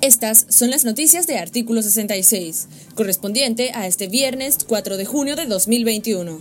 Estas son las noticias de artículo 66, correspondiente a este viernes 4 de junio de 2021.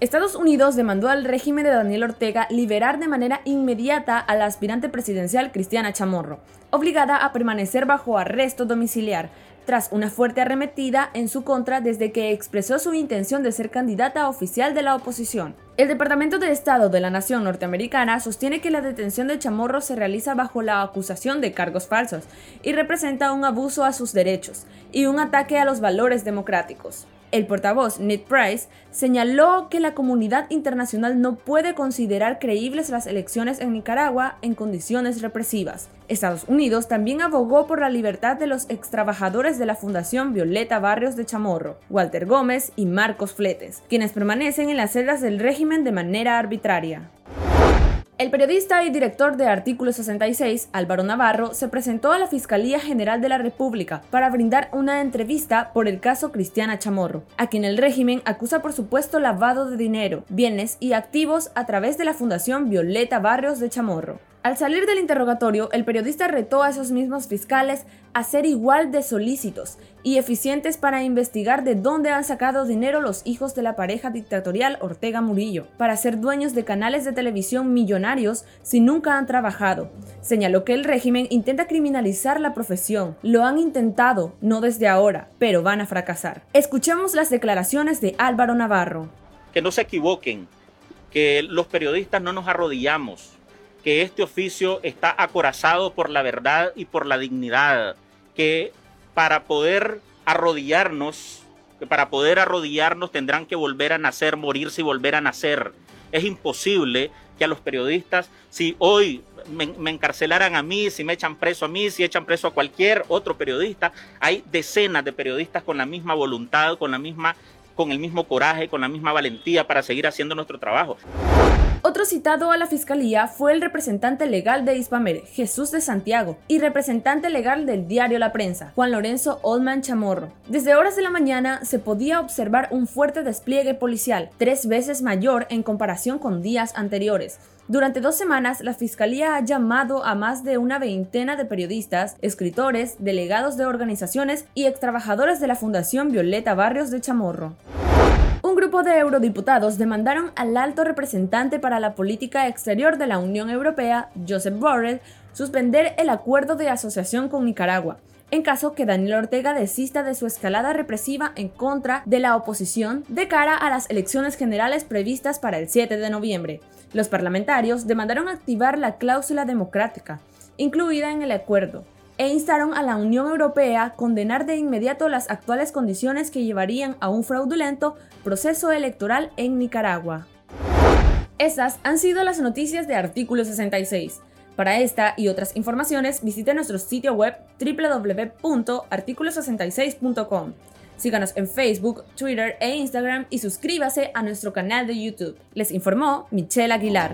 Estados Unidos demandó al régimen de Daniel Ortega liberar de manera inmediata a la aspirante presidencial Cristiana Chamorro, obligada a permanecer bajo arresto domiciliar, tras una fuerte arremetida en su contra desde que expresó su intención de ser candidata oficial de la oposición. El Departamento de Estado de la Nación norteamericana sostiene que la detención de Chamorro se realiza bajo la acusación de cargos falsos y representa un abuso a sus derechos y un ataque a los valores democráticos. El portavoz Ned Price señaló que la comunidad internacional no puede considerar creíbles las elecciones en Nicaragua en condiciones represivas. Estados Unidos también abogó por la libertad de los extrabajadores de la Fundación Violeta Barrios de Chamorro, Walter Gómez y Marcos Fletes, quienes permanecen en las celdas del régimen de manera arbitraria. El periodista y director de Artículo 66, Álvaro Navarro, se presentó a la Fiscalía General de la República para brindar una entrevista por el caso Cristiana Chamorro, a quien el régimen acusa por supuesto lavado de dinero, bienes y activos a través de la Fundación Violeta Barrios de Chamorro. Al salir del interrogatorio, el periodista retó a esos mismos fiscales a ser igual de solícitos y eficientes para investigar de dónde han sacado dinero los hijos de la pareja dictatorial Ortega Murillo, para ser dueños de canales de televisión millonarios si nunca han trabajado. Señaló que el régimen intenta criminalizar la profesión. Lo han intentado, no desde ahora, pero van a fracasar. Escuchemos las declaraciones de Álvaro Navarro. Que no se equivoquen, que los periodistas no nos arrodillamos que este oficio está acorazado por la verdad y por la dignidad, que para poder arrodillarnos, que para poder arrodillarnos tendrán que volver a nacer, morirse y volver a nacer. Es imposible que a los periodistas, si hoy me, me, encarcelaran a mí, si me echan preso a mí, si echan preso a cualquier otro periodista, hay decenas de periodistas con la misma voluntad, con la misma con el mismo coraje, con la misma valentía para seguir haciendo nuestro trabajo. Citado a la fiscalía fue el representante legal de Ispamer, Jesús de Santiago, y representante legal del diario La Prensa, Juan Lorenzo Oldman Chamorro. Desde horas de la mañana se podía observar un fuerte despliegue policial, tres veces mayor en comparación con días anteriores. Durante dos semanas, la Fiscalía ha llamado a más de una veintena de periodistas, escritores, delegados de organizaciones y extrabajadores de la Fundación Violeta Barrios de Chamorro. Grupo de eurodiputados demandaron al alto representante para la política exterior de la Unión Europea, Joseph Borrell, suspender el acuerdo de asociación con Nicaragua, en caso que Daniel Ortega desista de su escalada represiva en contra de la oposición de cara a las elecciones generales previstas para el 7 de noviembre. Los parlamentarios demandaron activar la cláusula democrática, incluida en el acuerdo, e instaron a la Unión Europea a condenar de inmediato las actuales condiciones que llevarían a un fraudulento proceso electoral en Nicaragua. Esas han sido las noticias de Artículo 66. Para esta y otras informaciones visite nuestro sitio web www.articulo66.com. Síganos en Facebook, Twitter e Instagram y suscríbase a nuestro canal de YouTube. Les informó Michelle Aguilar.